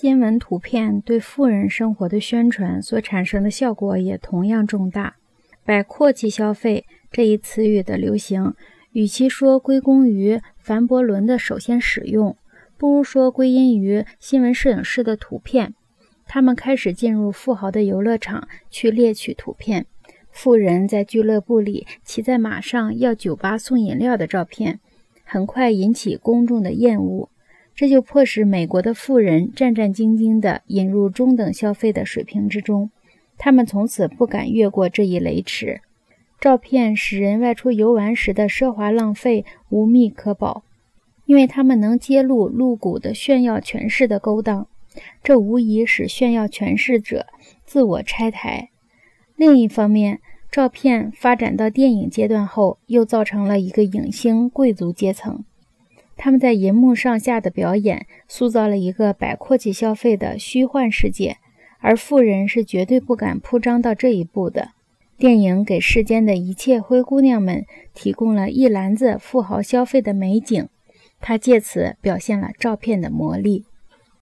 新闻图片对富人生活的宣传所产生的效果也同样重大。摆阔气消费这一词语的流行，与其说归功于凡伯伦的首先使用，不如说归因于新闻摄影师的图片。他们开始进入富豪的游乐场去猎取图片，富人在俱乐部里骑在马上要酒吧送饮料的照片，很快引起公众的厌恶。这就迫使美国的富人战战兢兢地引入中等消费的水平之中，他们从此不敢越过这一雷池。照片使人外出游玩时的奢华浪费无密可保，因为他们能揭露露骨的炫耀权势的勾当。这无疑使炫耀权势者自我拆台。另一方面，照片发展到电影阶段后，又造成了一个影星贵族阶层。他们在银幕上下的表演，塑造了一个百阔气消费的虚幻世界，而富人是绝对不敢铺张到这一步的。电影给世间的一切灰姑娘们提供了一篮子富豪消费的美景，它借此表现了照片的魔力。